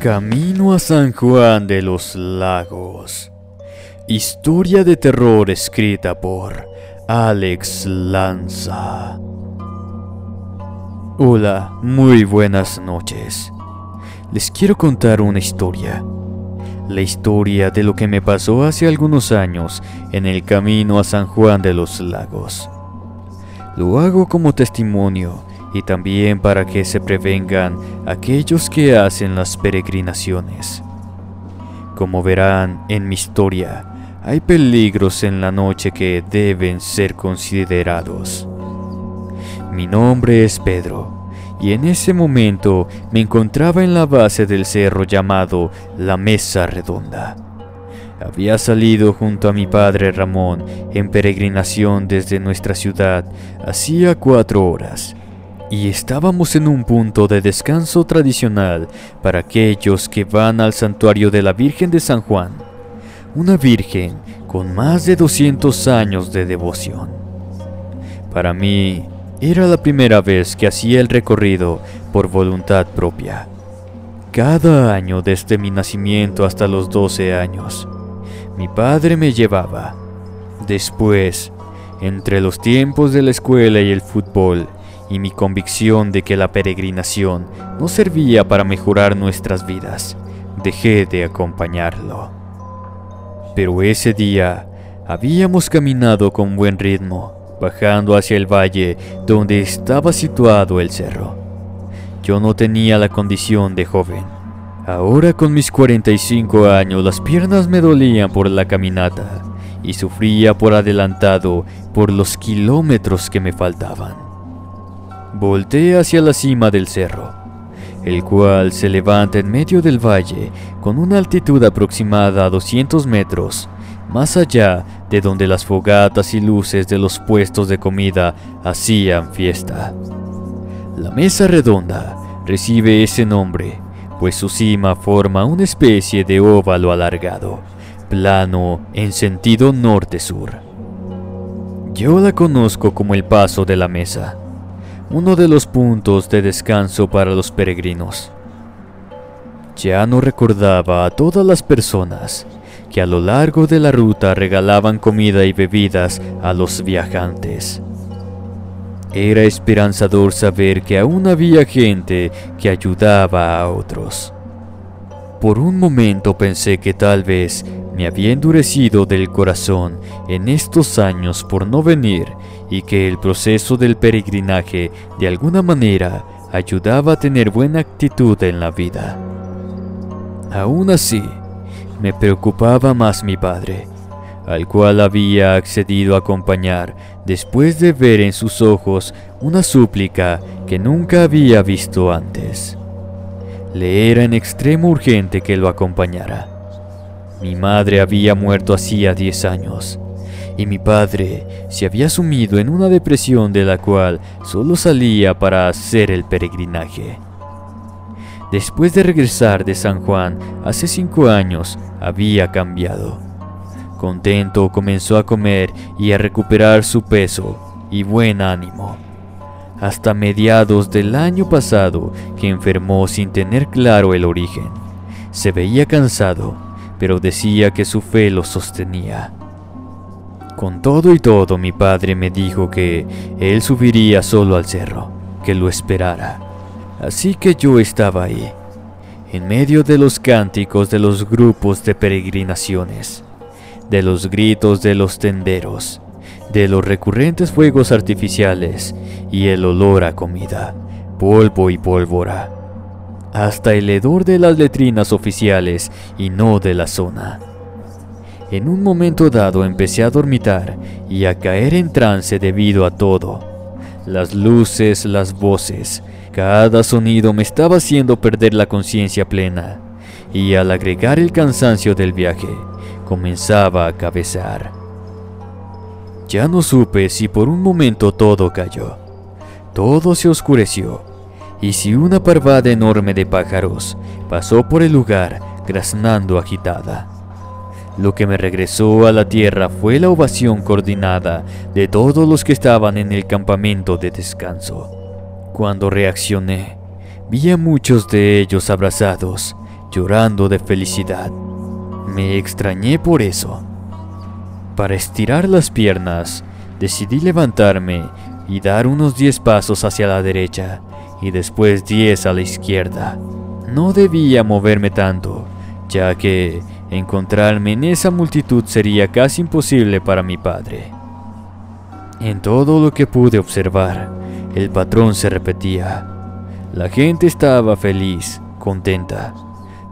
Camino a San Juan de los Lagos. Historia de terror escrita por Alex Lanza. Hola, muy buenas noches. Les quiero contar una historia. La historia de lo que me pasó hace algunos años en el camino a San Juan de los Lagos. Lo hago como testimonio y también para que se prevengan aquellos que hacen las peregrinaciones. Como verán en mi historia, hay peligros en la noche que deben ser considerados. Mi nombre es Pedro, y en ese momento me encontraba en la base del cerro llamado La Mesa Redonda. Había salido junto a mi padre Ramón en peregrinación desde nuestra ciudad hacía cuatro horas y estábamos en un punto de descanso tradicional para aquellos que van al santuario de la Virgen de San Juan, una virgen con más de 200 años de devoción. Para mí, era la primera vez que hacía el recorrido por voluntad propia. Cada año desde mi nacimiento hasta los 12 años, mi padre me llevaba. Después, entre los tiempos de la escuela y el fútbol, y mi convicción de que la peregrinación no servía para mejorar nuestras vidas, dejé de acompañarlo. Pero ese día habíamos caminado con buen ritmo, bajando hacia el valle donde estaba situado el cerro. Yo no tenía la condición de joven. Ahora con mis 45 años las piernas me dolían por la caminata y sufría por adelantado por los kilómetros que me faltaban. Volté hacia la cima del cerro, el cual se levanta en medio del valle con una altitud aproximada a 200 metros, más allá de donde las fogatas y luces de los puestos de comida hacían fiesta. La mesa redonda recibe ese nombre, pues su cima forma una especie de óvalo alargado, plano en sentido norte-sur. Yo la conozco como el paso de la mesa uno de los puntos de descanso para los peregrinos. Ya no recordaba a todas las personas que a lo largo de la ruta regalaban comida y bebidas a los viajantes. Era esperanzador saber que aún había gente que ayudaba a otros. Por un momento pensé que tal vez me había endurecido del corazón en estos años por no venir y que el proceso del peregrinaje de alguna manera ayudaba a tener buena actitud en la vida. Aún así, me preocupaba más mi padre, al cual había accedido a acompañar después de ver en sus ojos una súplica que nunca había visto antes. Le era en extremo urgente que lo acompañara. Mi madre había muerto hacía 10 años y mi padre se había sumido en una depresión de la cual solo salía para hacer el peregrinaje. Después de regresar de San Juan hace cinco años, había cambiado. Contento comenzó a comer y a recuperar su peso y buen ánimo. Hasta mediados del año pasado que enfermó sin tener claro el origen. Se veía cansado, pero decía que su fe lo sostenía. Con todo y todo mi padre me dijo que él subiría solo al cerro, que lo esperara. Así que yo estaba ahí, en medio de los cánticos de los grupos de peregrinaciones, de los gritos de los tenderos, de los recurrentes fuegos artificiales y el olor a comida, polvo y pólvora, hasta el hedor de las letrinas oficiales y no de la zona. En un momento dado empecé a dormitar y a caer en trance debido a todo. Las luces, las voces, cada sonido me estaba haciendo perder la conciencia plena, y al agregar el cansancio del viaje, comenzaba a cabecear. Ya no supe si por un momento todo cayó. Todo se oscureció, y si una parvada enorme de pájaros pasó por el lugar graznando agitada. Lo que me regresó a la tierra fue la ovación coordinada de todos los que estaban en el campamento de descanso. Cuando reaccioné, vi a muchos de ellos abrazados, llorando de felicidad. Me extrañé por eso. Para estirar las piernas, decidí levantarme y dar unos 10 pasos hacia la derecha y después 10 a la izquierda. No debía moverme tanto, ya que encontrarme en esa multitud sería casi imposible para mi padre. En todo lo que pude observar, el patrón se repetía. La gente estaba feliz, contenta.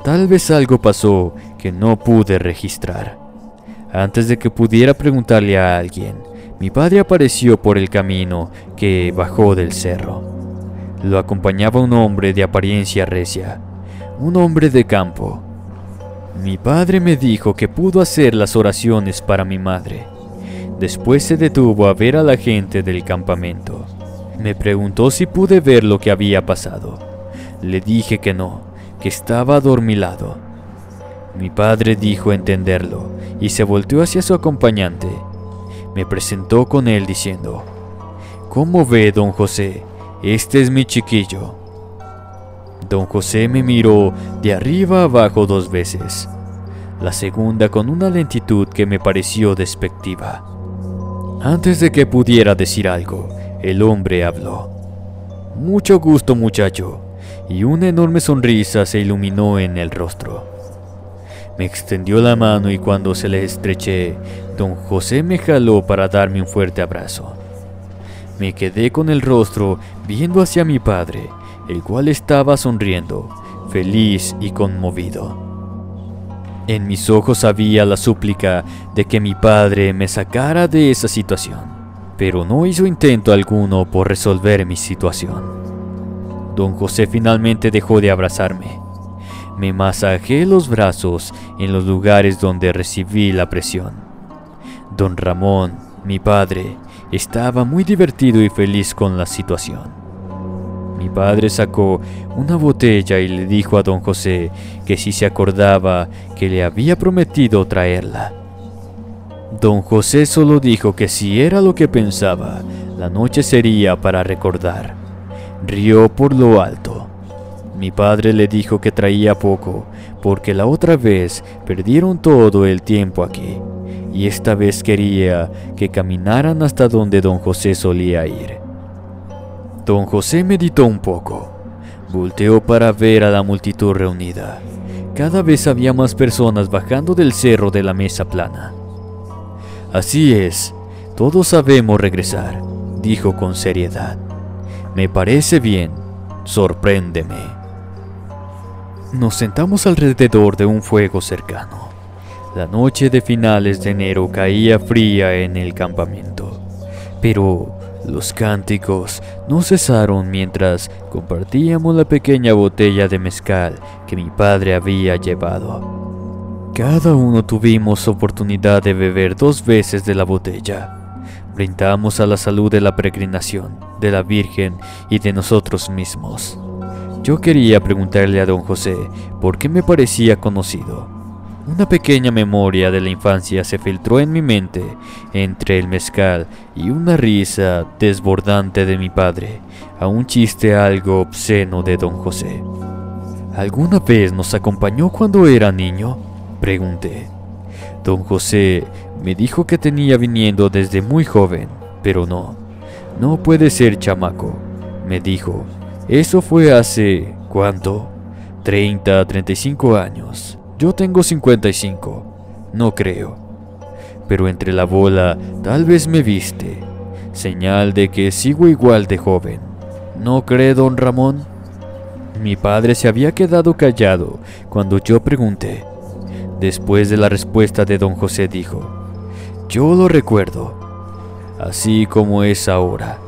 Tal vez algo pasó que no pude registrar. Antes de que pudiera preguntarle a alguien, mi padre apareció por el camino que bajó del cerro. Lo acompañaba un hombre de apariencia recia, un hombre de campo. Mi padre me dijo que pudo hacer las oraciones para mi madre. Después se detuvo a ver a la gente del campamento. Me preguntó si pude ver lo que había pasado. Le dije que no, que estaba adormilado. Mi padre dijo entenderlo y se volteó hacia su acompañante. Me presentó con él diciendo, ¿Cómo ve, don José? Este es mi chiquillo. Don José me miró de arriba abajo dos veces, la segunda con una lentitud que me pareció despectiva. Antes de que pudiera decir algo, el hombre habló. Mucho gusto muchacho, y una enorme sonrisa se iluminó en el rostro. Me extendió la mano y cuando se le estreché, don José me jaló para darme un fuerte abrazo. Me quedé con el rostro viendo hacia mi padre, el cual estaba sonriendo, feliz y conmovido. En mis ojos había la súplica de que mi padre me sacara de esa situación pero no hizo intento alguno por resolver mi situación. Don José finalmente dejó de abrazarme. Me masajé los brazos en los lugares donde recibí la presión. Don Ramón, mi padre, estaba muy divertido y feliz con la situación. Mi padre sacó una botella y le dijo a don José que si se acordaba que le había prometido traerla. Don José solo dijo que si era lo que pensaba, la noche sería para recordar. Rió por lo alto. Mi padre le dijo que traía poco, porque la otra vez perdieron todo el tiempo aquí, y esta vez quería que caminaran hasta donde don José solía ir. Don José meditó un poco, volteó para ver a la multitud reunida. Cada vez había más personas bajando del cerro de la mesa plana. Así es, todos sabemos regresar, dijo con seriedad. Me parece bien, sorpréndeme. Nos sentamos alrededor de un fuego cercano. La noche de finales de enero caía fría en el campamento, pero los cánticos no cesaron mientras compartíamos la pequeña botella de mezcal que mi padre había llevado. Cada uno tuvimos oportunidad de beber dos veces de la botella. Brindamos a la salud de la peregrinación, de la Virgen y de nosotros mismos. Yo quería preguntarle a don José por qué me parecía conocido. Una pequeña memoria de la infancia se filtró en mi mente entre el mezcal y una risa desbordante de mi padre a un chiste algo obsceno de don José. ¿Alguna vez nos acompañó cuando era niño? Pregunté. Don José Me dijo que tenía viniendo desde muy joven, pero no, no puede ser chamaco, me dijo. Eso fue hace, ¿cuánto? 30, 35 años. Yo tengo 55, no creo. Pero entre la bola tal vez me viste, señal de que sigo igual de joven. ¿No cree don Ramón? Mi padre se había quedado callado cuando yo pregunté. Después de la respuesta de don José dijo, yo lo recuerdo, así como es ahora.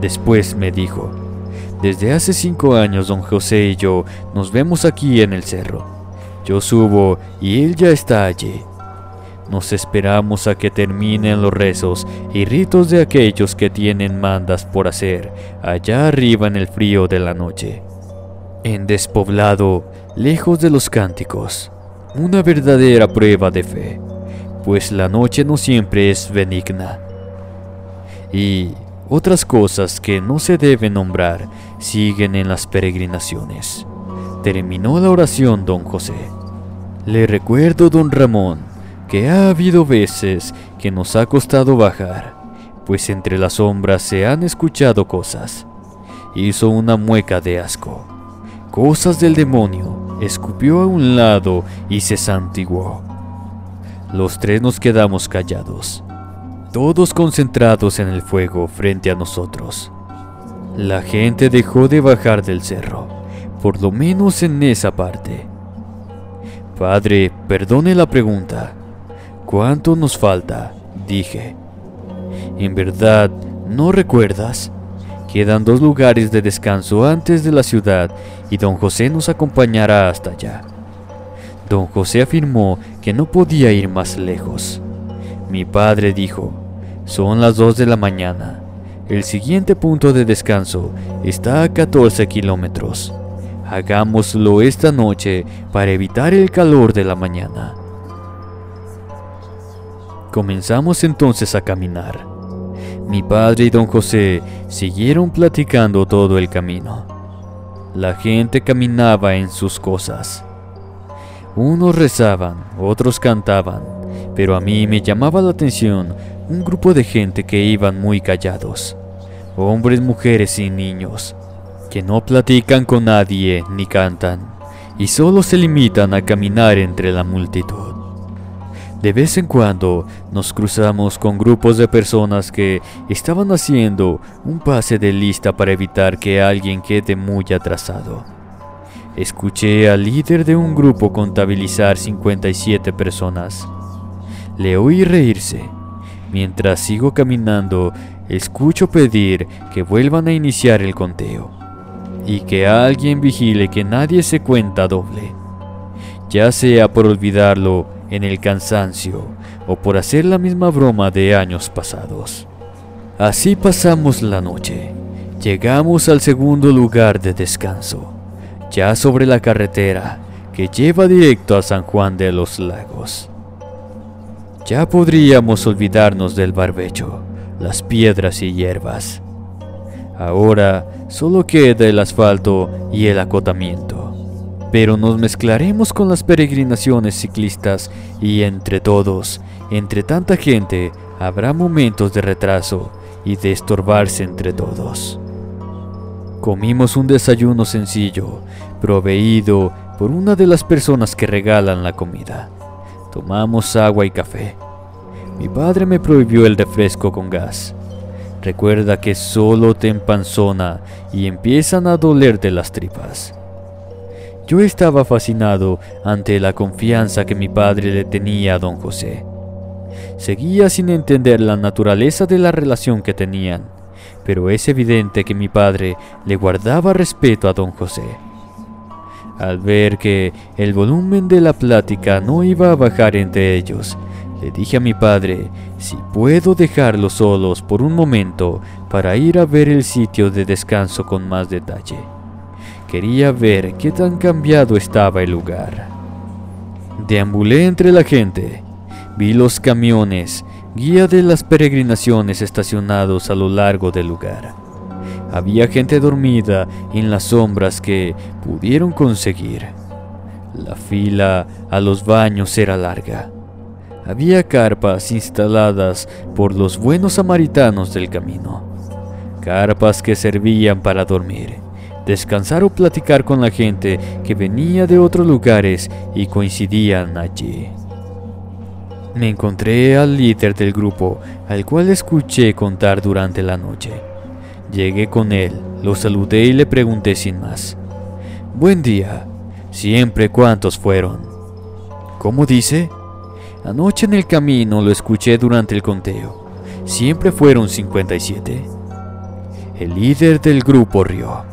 Después me dijo, desde hace cinco años don José y yo nos vemos aquí en el cerro. Yo subo y él ya está allí. Nos esperamos a que terminen los rezos y ritos de aquellos que tienen mandas por hacer allá arriba en el frío de la noche. En despoblado, lejos de los cánticos, una verdadera prueba de fe, pues la noche no siempre es benigna. Y otras cosas que no se deben nombrar siguen en las peregrinaciones. Terminó la oración don José. Le recuerdo don Ramón que ha habido veces que nos ha costado bajar, pues entre las sombras se han escuchado cosas. Hizo una mueca de asco. Cosas del demonio, escupió a un lado y se santiguó. Los tres nos quedamos callados, todos concentrados en el fuego frente a nosotros. La gente dejó de bajar del cerro, por lo menos en esa parte. Padre, perdone la pregunta. ¿Cuánto nos falta? dije. En verdad, ¿no recuerdas? Quedan dos lugares de descanso antes de la ciudad y don José nos acompañará hasta allá. Don José afirmó que no podía ir más lejos. Mi padre dijo, son las dos de la mañana. El siguiente punto de descanso está a 14 kilómetros. Hagámoslo esta noche para evitar el calor de la mañana. Comenzamos entonces a caminar. Mi padre y don José siguieron platicando todo el camino. La gente caminaba en sus cosas. Unos rezaban, otros cantaban, pero a mí me llamaba la atención un grupo de gente que iban muy callados. Hombres, mujeres y niños, que no platican con nadie ni cantan, y solo se limitan a caminar entre la multitud. De vez en cuando nos cruzamos con grupos de personas que estaban haciendo un pase de lista para evitar que alguien quede muy atrasado. Escuché al líder de un grupo contabilizar 57 personas. Le oí reírse. Mientras sigo caminando, escucho pedir que vuelvan a iniciar el conteo y que alguien vigile que nadie se cuenta doble, ya sea por olvidarlo en el cansancio o por hacer la misma broma de años pasados. Así pasamos la noche. Llegamos al segundo lugar de descanso, ya sobre la carretera que lleva directo a San Juan de los Lagos. Ya podríamos olvidarnos del barbecho, las piedras y hierbas. Ahora solo queda el asfalto y el acotamiento pero nos mezclaremos con las peregrinaciones ciclistas y entre todos, entre tanta gente, habrá momentos de retraso y de estorbarse entre todos. Comimos un desayuno sencillo, proveído por una de las personas que regalan la comida. Tomamos agua y café. Mi padre me prohibió el refresco con gas. Recuerda que solo te empanzona y empiezan a dolerte las tripas. Yo estaba fascinado ante la confianza que mi padre le tenía a don José. Seguía sin entender la naturaleza de la relación que tenían, pero es evidente que mi padre le guardaba respeto a don José. Al ver que el volumen de la plática no iba a bajar entre ellos, le dije a mi padre si puedo dejarlos solos por un momento para ir a ver el sitio de descanso con más detalle. Quería ver qué tan cambiado estaba el lugar. Deambulé entre la gente. Vi los camiones, guía de las peregrinaciones estacionados a lo largo del lugar. Había gente dormida en las sombras que pudieron conseguir. La fila a los baños era larga. Había carpas instaladas por los buenos samaritanos del camino. Carpas que servían para dormir, descansar o platicar con la gente que venía de otros lugares y coincidían allí. Me encontré al líder del grupo, al cual escuché contar durante la noche. Llegué con él, lo saludé y le pregunté sin más. Buen día. Siempre cuántos fueron. ¿Cómo dice? Anoche en el camino lo escuché durante el conteo. Siempre fueron 57. El líder del grupo rió.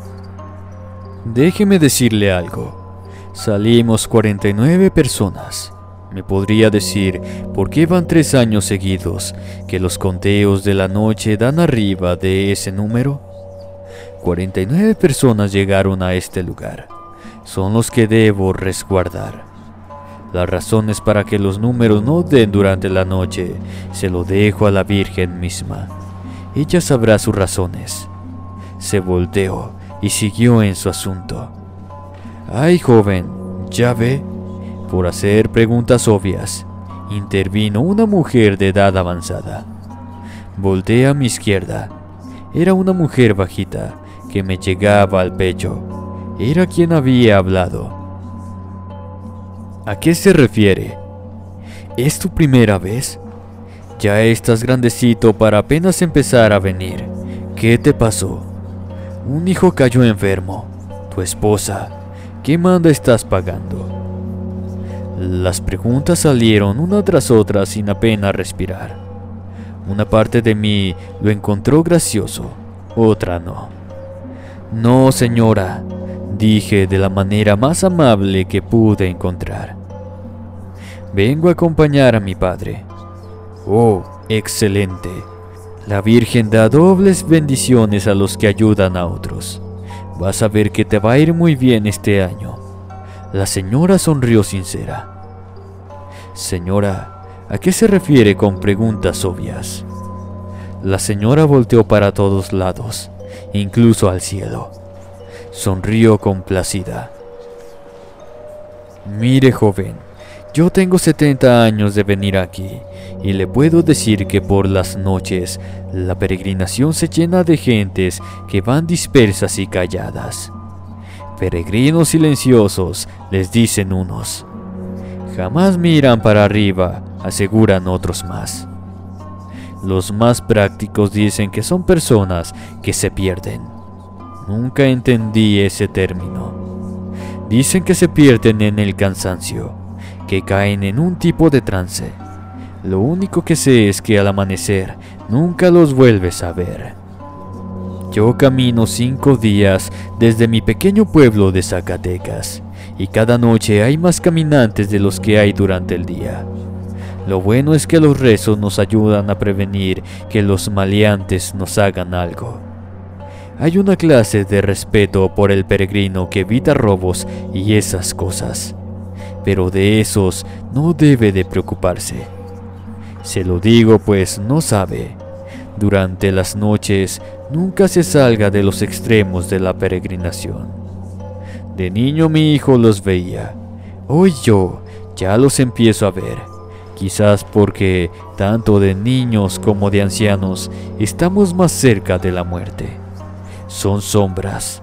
Déjeme decirle algo. Salimos 49 personas. ¿Me podría decir por qué van tres años seguidos que los conteos de la noche dan arriba de ese número? 49 personas llegaron a este lugar. Son los que debo resguardar. Las razones para que los números no den durante la noche se lo dejo a la Virgen misma. Ella sabrá sus razones. Se volteó y siguió en su asunto. Ay, joven, ya ve, por hacer preguntas obvias, intervino una mujer de edad avanzada. Volté a mi izquierda. Era una mujer bajita que me llegaba al pecho. Era quien había hablado. ¿A qué se refiere? ¿Es tu primera vez? Ya estás grandecito para apenas empezar a venir. ¿Qué te pasó? Un hijo cayó enfermo. Tu esposa. ¿Qué manda estás pagando? Las preguntas salieron una tras otra sin apenas respirar. Una parte de mí lo encontró gracioso, otra no. No, señora, dije de la manera más amable que pude encontrar. Vengo a acompañar a mi padre. Oh, excelente. La Virgen da dobles bendiciones a los que ayudan a otros. Vas a ver que te va a ir muy bien este año. La señora sonrió sincera. Señora, ¿a qué se refiere con preguntas obvias? La señora volteó para todos lados, incluso al cielo. Sonrió complacida. Mire, joven, yo tengo 70 años de venir aquí y le puedo decir que por las noches la peregrinación se llena de gentes que van dispersas y calladas. Peregrinos silenciosos, les dicen unos. Jamás miran para arriba, aseguran otros más. Los más prácticos dicen que son personas que se pierden. Nunca entendí ese término. Dicen que se pierden en el cansancio, que caen en un tipo de trance. Lo único que sé es que al amanecer nunca los vuelves a ver. Yo camino cinco días desde mi pequeño pueblo de Zacatecas y cada noche hay más caminantes de los que hay durante el día. Lo bueno es que los rezos nos ayudan a prevenir que los maleantes nos hagan algo. Hay una clase de respeto por el peregrino que evita robos y esas cosas, pero de esos no debe de preocuparse. Se lo digo pues no sabe. Durante las noches nunca se salga de los extremos de la peregrinación. De niño mi hijo los veía. Hoy yo ya los empiezo a ver. Quizás porque tanto de niños como de ancianos estamos más cerca de la muerte. Son sombras,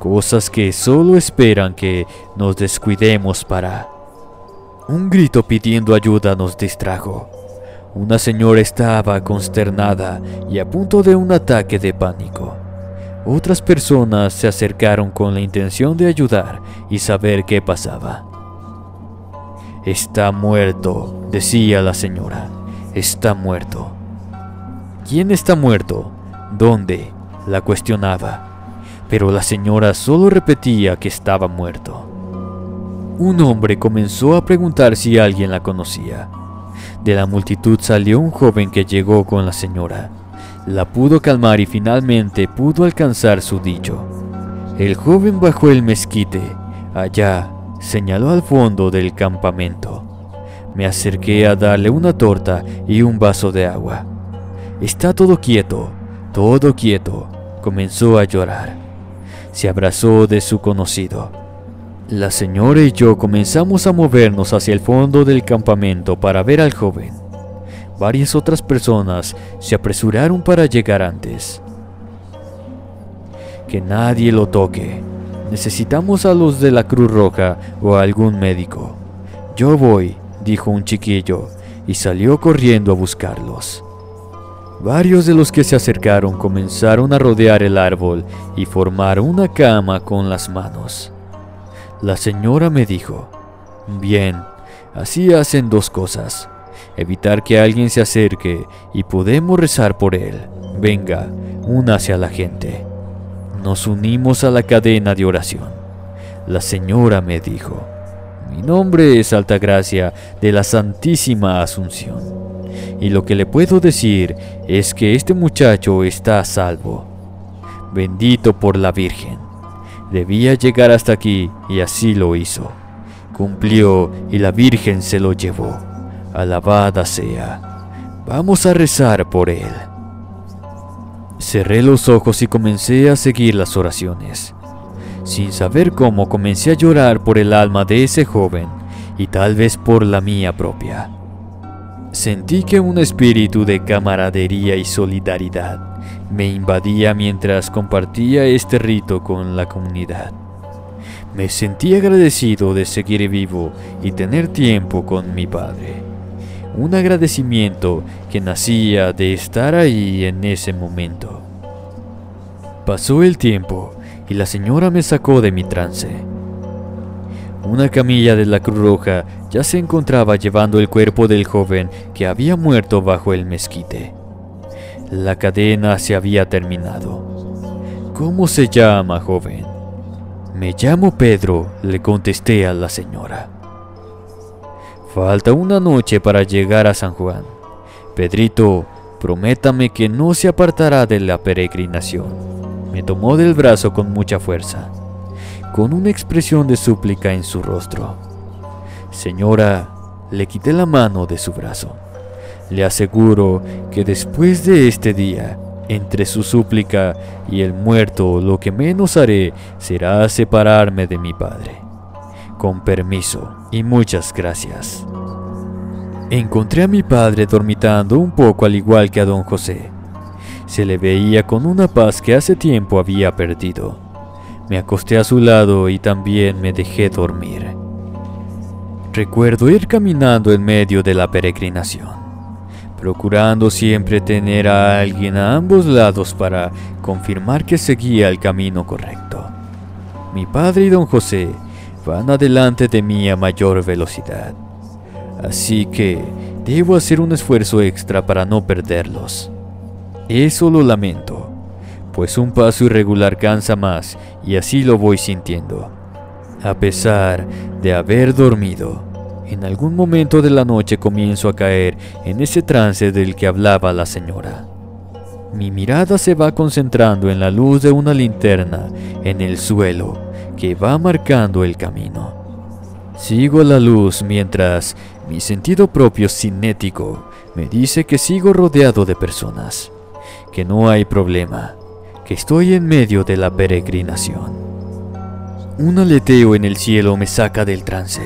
cosas que solo esperan que nos descuidemos para... Un grito pidiendo ayuda nos distrajo. Una señora estaba consternada y a punto de un ataque de pánico. Otras personas se acercaron con la intención de ayudar y saber qué pasaba. Está muerto, decía la señora. Está muerto. ¿Quién está muerto? ¿Dónde? La cuestionaba. Pero la señora solo repetía que estaba muerto. Un hombre comenzó a preguntar si alguien la conocía. De la multitud salió un joven que llegó con la señora. La pudo calmar y finalmente pudo alcanzar su dicho. El joven bajó el mezquite. Allá señaló al fondo del campamento. Me acerqué a darle una torta y un vaso de agua. Está todo quieto, todo quieto. Comenzó a llorar. Se abrazó de su conocido. La señora y yo comenzamos a movernos hacia el fondo del campamento para ver al joven. Varias otras personas se apresuraron para llegar antes. Que nadie lo toque. Necesitamos a los de la Cruz Roja o a algún médico. Yo voy, dijo un chiquillo, y salió corriendo a buscarlos. Varios de los que se acercaron comenzaron a rodear el árbol y formar una cama con las manos. La señora me dijo, bien, así hacen dos cosas. Evitar que alguien se acerque y podemos rezar por él. Venga, una hacia la gente. Nos unimos a la cadena de oración. La señora me dijo, mi nombre es Altagracia de la Santísima Asunción y lo que le puedo decir es que este muchacho está a salvo. Bendito por la Virgen. Debía llegar hasta aquí y así lo hizo. Cumplió y la Virgen se lo llevó. Alabada sea. Vamos a rezar por él. Cerré los ojos y comencé a seguir las oraciones. Sin saber cómo comencé a llorar por el alma de ese joven y tal vez por la mía propia. Sentí que un espíritu de camaradería y solidaridad me invadía mientras compartía este rito con la comunidad. Me sentí agradecido de seguir vivo y tener tiempo con mi padre. Un agradecimiento que nacía de estar ahí en ese momento. Pasó el tiempo y la señora me sacó de mi trance. Una camilla de la Cruz Roja ya se encontraba llevando el cuerpo del joven que había muerto bajo el mezquite. La cadena se había terminado. ¿Cómo se llama, joven? Me llamo Pedro, le contesté a la señora. Falta una noche para llegar a San Juan. Pedrito, prométame que no se apartará de la peregrinación. Me tomó del brazo con mucha fuerza con una expresión de súplica en su rostro. Señora, le quité la mano de su brazo. Le aseguro que después de este día, entre su súplica y el muerto, lo que menos haré será separarme de mi padre. Con permiso y muchas gracias. Encontré a mi padre dormitando un poco al igual que a don José. Se le veía con una paz que hace tiempo había perdido. Me acosté a su lado y también me dejé dormir. Recuerdo ir caminando en medio de la peregrinación, procurando siempre tener a alguien a ambos lados para confirmar que seguía el camino correcto. Mi padre y don José van adelante de mí a mayor velocidad, así que debo hacer un esfuerzo extra para no perderlos. Eso lo lamento pues un paso irregular cansa más y así lo voy sintiendo. A pesar de haber dormido, en algún momento de la noche comienzo a caer en ese trance del que hablaba la señora. Mi mirada se va concentrando en la luz de una linterna en el suelo que va marcando el camino. Sigo la luz mientras mi sentido propio cinético me dice que sigo rodeado de personas, que no hay problema, que estoy en medio de la peregrinación. Un aleteo en el cielo me saca del trance.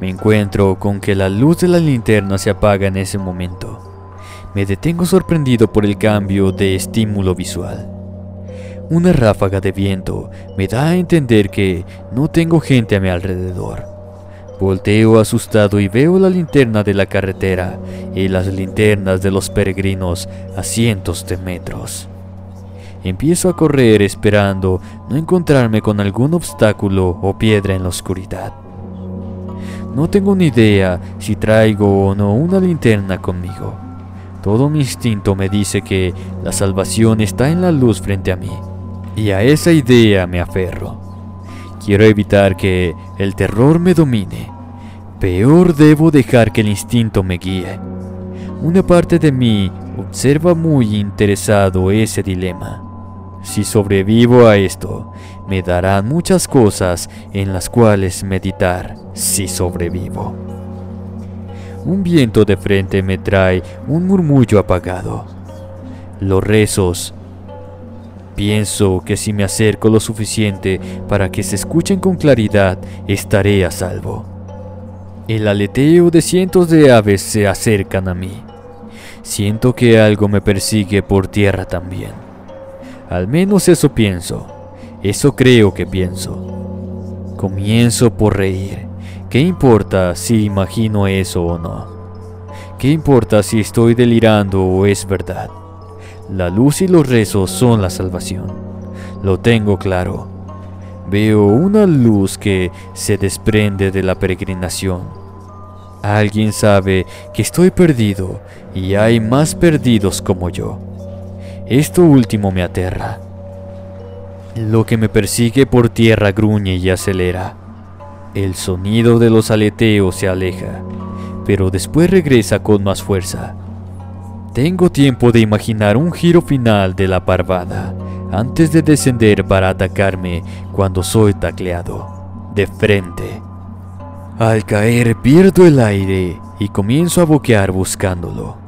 Me encuentro con que la luz de la linterna se apaga en ese momento. Me detengo sorprendido por el cambio de estímulo visual. Una ráfaga de viento me da a entender que no tengo gente a mi alrededor. Volteo asustado y veo la linterna de la carretera y las linternas de los peregrinos a cientos de metros. Empiezo a correr esperando no encontrarme con algún obstáculo o piedra en la oscuridad. No tengo ni idea si traigo o no una linterna conmigo. Todo mi instinto me dice que la salvación está en la luz frente a mí. Y a esa idea me aferro. Quiero evitar que el terror me domine. Peor debo dejar que el instinto me guíe. Una parte de mí observa muy interesado ese dilema. Si sobrevivo a esto, me darán muchas cosas en las cuales meditar si sobrevivo. Un viento de frente me trae un murmullo apagado. Los rezos Pienso que si me acerco lo suficiente para que se escuchen con claridad, estaré a salvo. El aleteo de cientos de aves se acercan a mí. Siento que algo me persigue por tierra también. Al menos eso pienso. Eso creo que pienso. Comienzo por reír. ¿Qué importa si imagino eso o no? ¿Qué importa si estoy delirando o es verdad? La luz y los rezos son la salvación. Lo tengo claro. Veo una luz que se desprende de la peregrinación. Alguien sabe que estoy perdido y hay más perdidos como yo. Esto último me aterra. Lo que me persigue por tierra gruñe y acelera. El sonido de los aleteos se aleja, pero después regresa con más fuerza. Tengo tiempo de imaginar un giro final de la parvada antes de descender para atacarme cuando soy tacleado, de frente. Al caer pierdo el aire y comienzo a boquear buscándolo.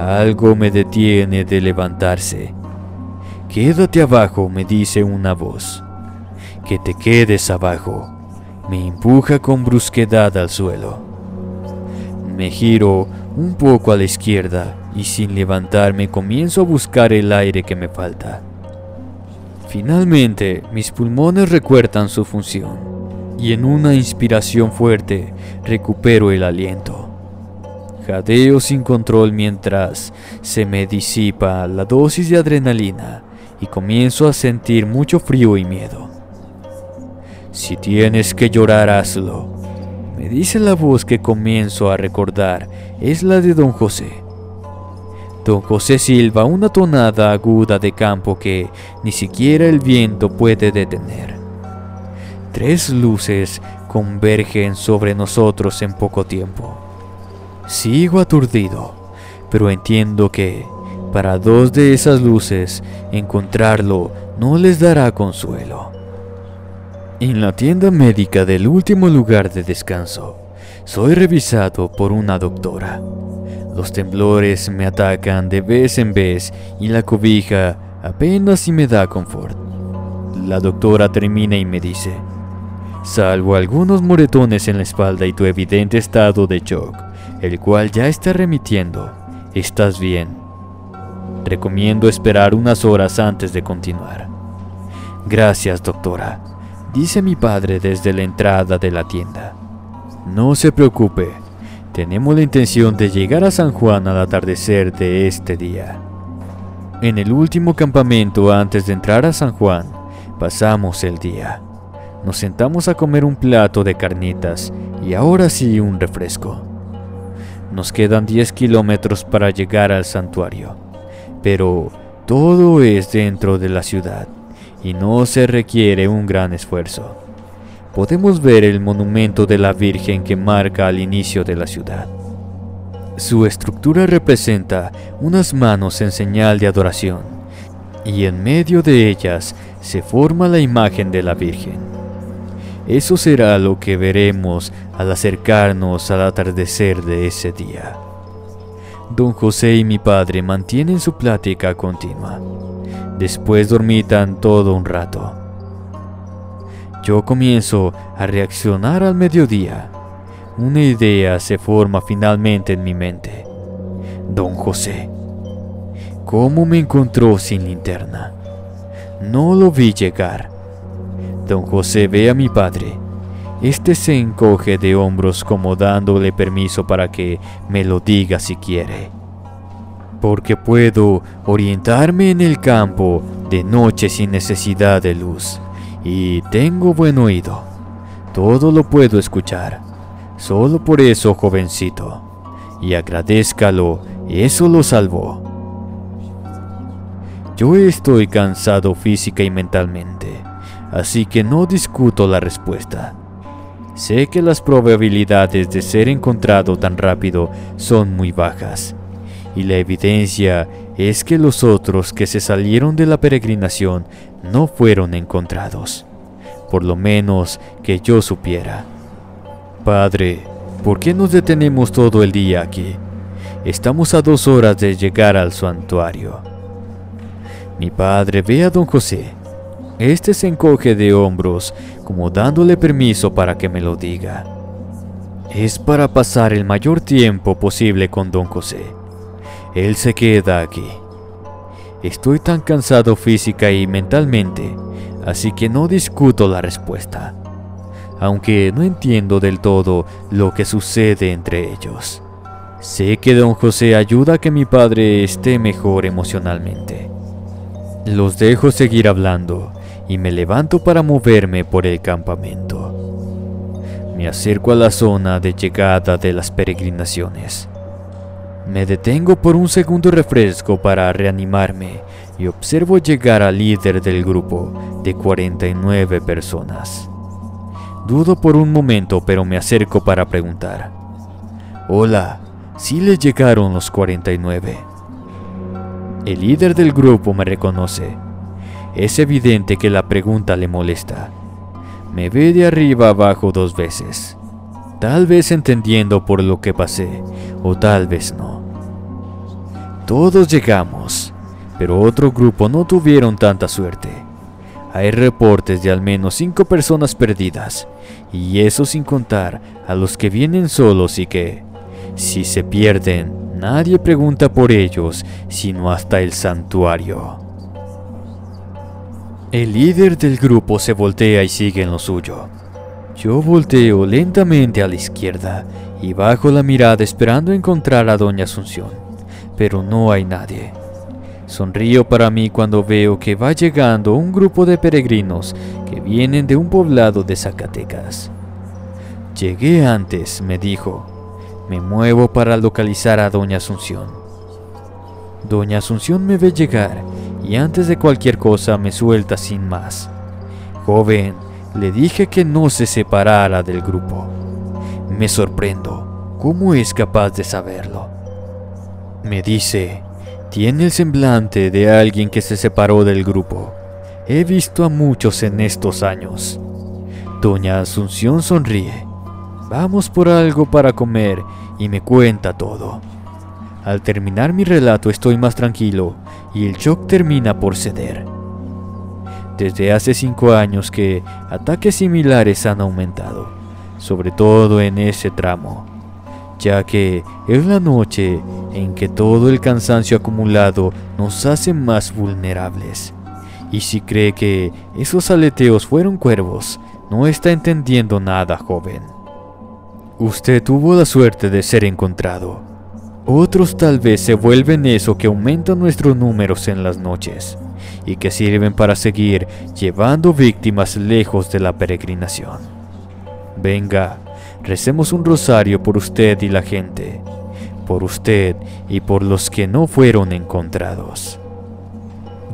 Algo me detiene de levantarse. Quédate abajo, me dice una voz. Que te quedes abajo. Me empuja con brusquedad al suelo. Me giro un poco a la izquierda y sin levantarme comienzo a buscar el aire que me falta. Finalmente, mis pulmones recuerdan su función y en una inspiración fuerte recupero el aliento. Jadeo sin control mientras se me disipa la dosis de adrenalina y comienzo a sentir mucho frío y miedo. Si tienes que llorar, hazlo. Me dice la voz que comienzo a recordar, es la de don José. Don José silba una tonada aguda de campo que ni siquiera el viento puede detener. Tres luces convergen sobre nosotros en poco tiempo. Sigo aturdido, pero entiendo que para dos de esas luces encontrarlo no les dará consuelo. En la tienda médica del último lugar de descanso, soy revisado por una doctora. Los temblores me atacan de vez en vez y la cobija apenas si me da confort. La doctora termina y me dice, salvo algunos moretones en la espalda y tu evidente estado de shock, el cual ya está remitiendo, estás bien. Recomiendo esperar unas horas antes de continuar. Gracias, doctora, dice mi padre desde la entrada de la tienda. No se preocupe, tenemos la intención de llegar a San Juan al atardecer de este día. En el último campamento antes de entrar a San Juan, pasamos el día. Nos sentamos a comer un plato de carnitas y ahora sí un refresco. Nos quedan 10 kilómetros para llegar al santuario, pero todo es dentro de la ciudad y no se requiere un gran esfuerzo podemos ver el monumento de la Virgen que marca al inicio de la ciudad. Su estructura representa unas manos en señal de adoración, y en medio de ellas se forma la imagen de la Virgen. Eso será lo que veremos al acercarnos al atardecer de ese día. Don José y mi padre mantienen su plática continua. Después dormitan todo un rato. Yo comienzo a reaccionar al mediodía. Una idea se forma finalmente en mi mente. Don José. ¿Cómo me encontró sin linterna? No lo vi llegar. Don José ve a mi padre. Este se encoge de hombros como dándole permiso para que me lo diga si quiere. Porque puedo orientarme en el campo de noche sin necesidad de luz y tengo buen oído. Todo lo puedo escuchar. Solo por eso, jovencito. Y agradézcalo, eso lo salvó. Yo estoy cansado física y mentalmente, así que no discuto la respuesta. Sé que las probabilidades de ser encontrado tan rápido son muy bajas, y la evidencia es que los otros que se salieron de la peregrinación no fueron encontrados, por lo menos que yo supiera. Padre, ¿por qué nos detenemos todo el día aquí? Estamos a dos horas de llegar al santuario. Mi padre ve a don José. Este se encoge de hombros, como dándole permiso para que me lo diga. Es para pasar el mayor tiempo posible con don José. Él se queda aquí. Estoy tan cansado física y mentalmente, así que no discuto la respuesta, aunque no entiendo del todo lo que sucede entre ellos. Sé que don José ayuda a que mi padre esté mejor emocionalmente. Los dejo seguir hablando y me levanto para moverme por el campamento. Me acerco a la zona de llegada de las peregrinaciones. Me detengo por un segundo refresco para reanimarme y observo llegar al líder del grupo de 49 personas. Dudo por un momento, pero me acerco para preguntar. Hola, ¿sí le llegaron los 49? El líder del grupo me reconoce. Es evidente que la pregunta le molesta. Me ve de arriba abajo dos veces tal vez entendiendo por lo que pasé, o tal vez no. Todos llegamos, pero otro grupo no tuvieron tanta suerte. Hay reportes de al menos cinco personas perdidas, y eso sin contar a los que vienen solos y que, si se pierden, nadie pregunta por ellos, sino hasta el santuario. El líder del grupo se voltea y sigue en lo suyo. Yo volteo lentamente a la izquierda y bajo la mirada esperando encontrar a Doña Asunción, pero no hay nadie. Sonrío para mí cuando veo que va llegando un grupo de peregrinos que vienen de un poblado de Zacatecas. Llegué antes, me dijo. Me muevo para localizar a Doña Asunción. Doña Asunción me ve llegar y antes de cualquier cosa me suelta sin más. Joven, le dije que no se separara del grupo. Me sorprendo. ¿Cómo es capaz de saberlo? Me dice, tiene el semblante de alguien que se separó del grupo. He visto a muchos en estos años. Doña Asunción sonríe. Vamos por algo para comer y me cuenta todo. Al terminar mi relato estoy más tranquilo y el shock termina por ceder desde hace cinco años que ataques similares han aumentado, sobre todo en ese tramo, ya que es la noche en que todo el cansancio acumulado nos hace más vulnerables. Y si cree que esos aleteos fueron cuervos, no está entendiendo nada, joven. Usted tuvo la suerte de ser encontrado. Otros tal vez se vuelven eso que aumenta nuestros números en las noches y que sirven para seguir llevando víctimas lejos de la peregrinación. Venga, recemos un rosario por usted y la gente, por usted y por los que no fueron encontrados.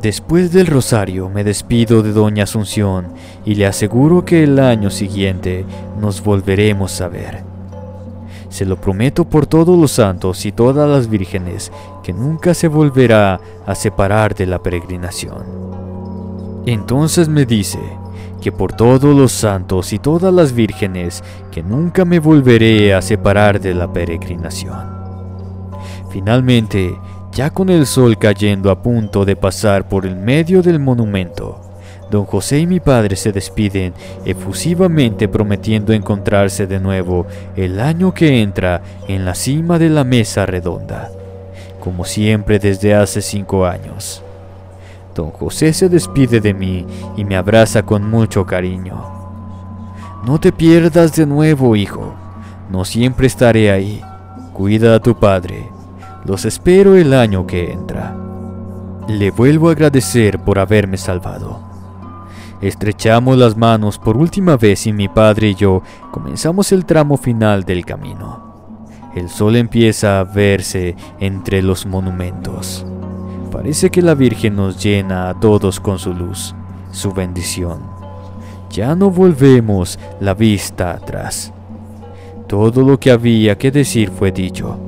Después del rosario me despido de Doña Asunción y le aseguro que el año siguiente nos volveremos a ver. Se lo prometo por todos los santos y todas las vírgenes que nunca se volverá a separar de la peregrinación. Entonces me dice que por todos los santos y todas las vírgenes que nunca me volveré a separar de la peregrinación. Finalmente, ya con el sol cayendo a punto de pasar por el medio del monumento, Don José y mi padre se despiden efusivamente prometiendo encontrarse de nuevo el año que entra en la cima de la mesa redonda, como siempre desde hace cinco años. Don José se despide de mí y me abraza con mucho cariño. No te pierdas de nuevo, hijo. No siempre estaré ahí. Cuida a tu padre. Los espero el año que entra. Le vuelvo a agradecer por haberme salvado. Estrechamos las manos por última vez y mi padre y yo comenzamos el tramo final del camino. El sol empieza a verse entre los monumentos. Parece que la Virgen nos llena a todos con su luz, su bendición. Ya no volvemos la vista atrás. Todo lo que había que decir fue dicho.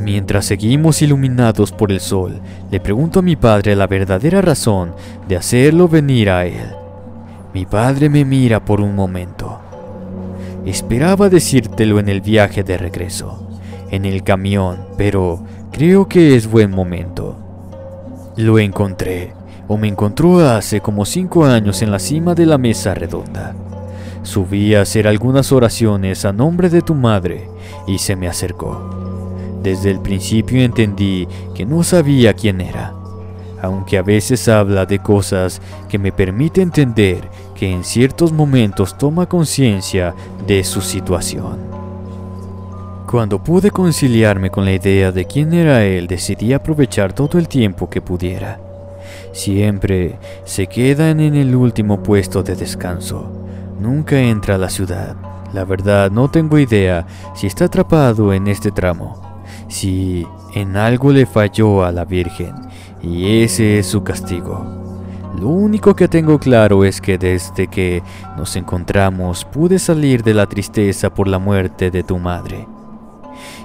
Mientras seguimos iluminados por el sol, le pregunto a mi padre la verdadera razón de hacerlo venir a él. Mi padre me mira por un momento. Esperaba decírtelo en el viaje de regreso, en el camión, pero creo que es buen momento. Lo encontré, o me encontró hace como cinco años en la cima de la mesa redonda. Subí a hacer algunas oraciones a nombre de tu madre y se me acercó. Desde el principio entendí que no sabía quién era, aunque a veces habla de cosas que me permite entender que en ciertos momentos toma conciencia de su situación. Cuando pude conciliarme con la idea de quién era él, decidí aprovechar todo el tiempo que pudiera. Siempre se quedan en el último puesto de descanso. Nunca entra a la ciudad. La verdad no tengo idea si está atrapado en este tramo. Si en algo le falló a la Virgen y ese es su castigo. Lo único que tengo claro es que desde que nos encontramos pude salir de la tristeza por la muerte de tu madre.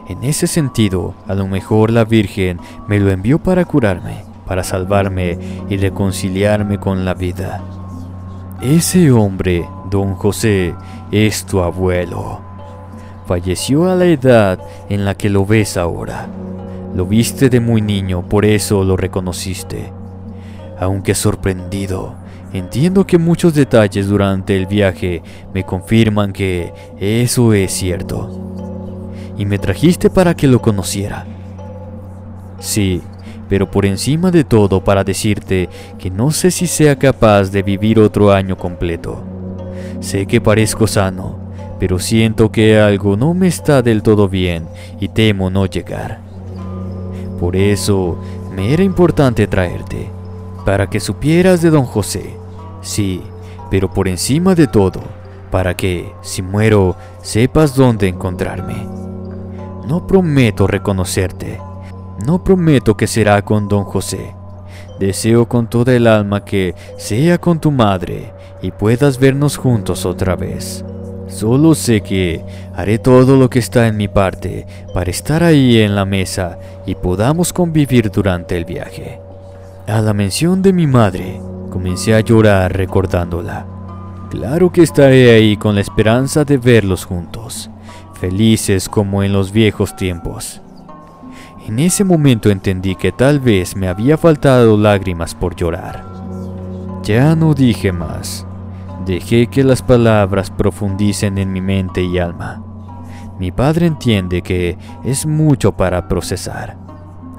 En ese sentido, a lo mejor la Virgen me lo envió para curarme, para salvarme y reconciliarme con la vida. Ese hombre, don José, es tu abuelo. Falleció a la edad en la que lo ves ahora. Lo viste de muy niño, por eso lo reconociste aunque sorprendido. Entiendo que muchos detalles durante el viaje me confirman que eso es cierto. Y me trajiste para que lo conociera. Sí, pero por encima de todo para decirte que no sé si sea capaz de vivir otro año completo. Sé que parezco sano, pero siento que algo no me está del todo bien y temo no llegar. Por eso me era importante traerte para que supieras de don José, sí, pero por encima de todo, para que, si muero, sepas dónde encontrarme. No prometo reconocerte, no prometo que será con don José. Deseo con toda el alma que sea con tu madre y puedas vernos juntos otra vez. Solo sé que haré todo lo que está en mi parte para estar ahí en la mesa y podamos convivir durante el viaje. A la mención de mi madre, comencé a llorar recordándola. Claro que estaré ahí con la esperanza de verlos juntos, felices como en los viejos tiempos. En ese momento entendí que tal vez me había faltado lágrimas por llorar. Ya no dije más. Dejé que las palabras profundicen en mi mente y alma. Mi padre entiende que es mucho para procesar.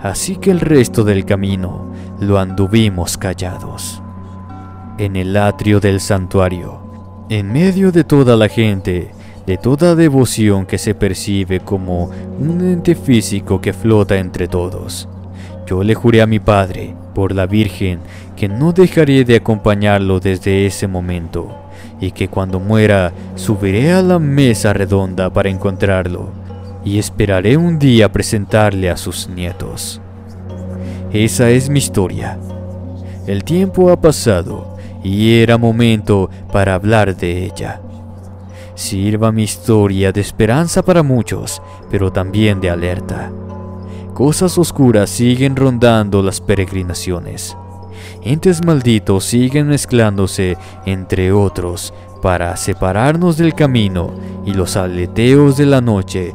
Así que el resto del camino lo anduvimos callados. En el atrio del santuario, en medio de toda la gente, de toda devoción que se percibe como un ente físico que flota entre todos, yo le juré a mi padre, por la Virgen, que no dejaré de acompañarlo desde ese momento, y que cuando muera subiré a la mesa redonda para encontrarlo y esperaré un día presentarle a sus nietos. Esa es mi historia. El tiempo ha pasado y era momento para hablar de ella. Sirva mi historia de esperanza para muchos, pero también de alerta. Cosas oscuras siguen rondando las peregrinaciones. Entes malditos siguen mezclándose entre otros para separarnos del camino y los aleteos de la noche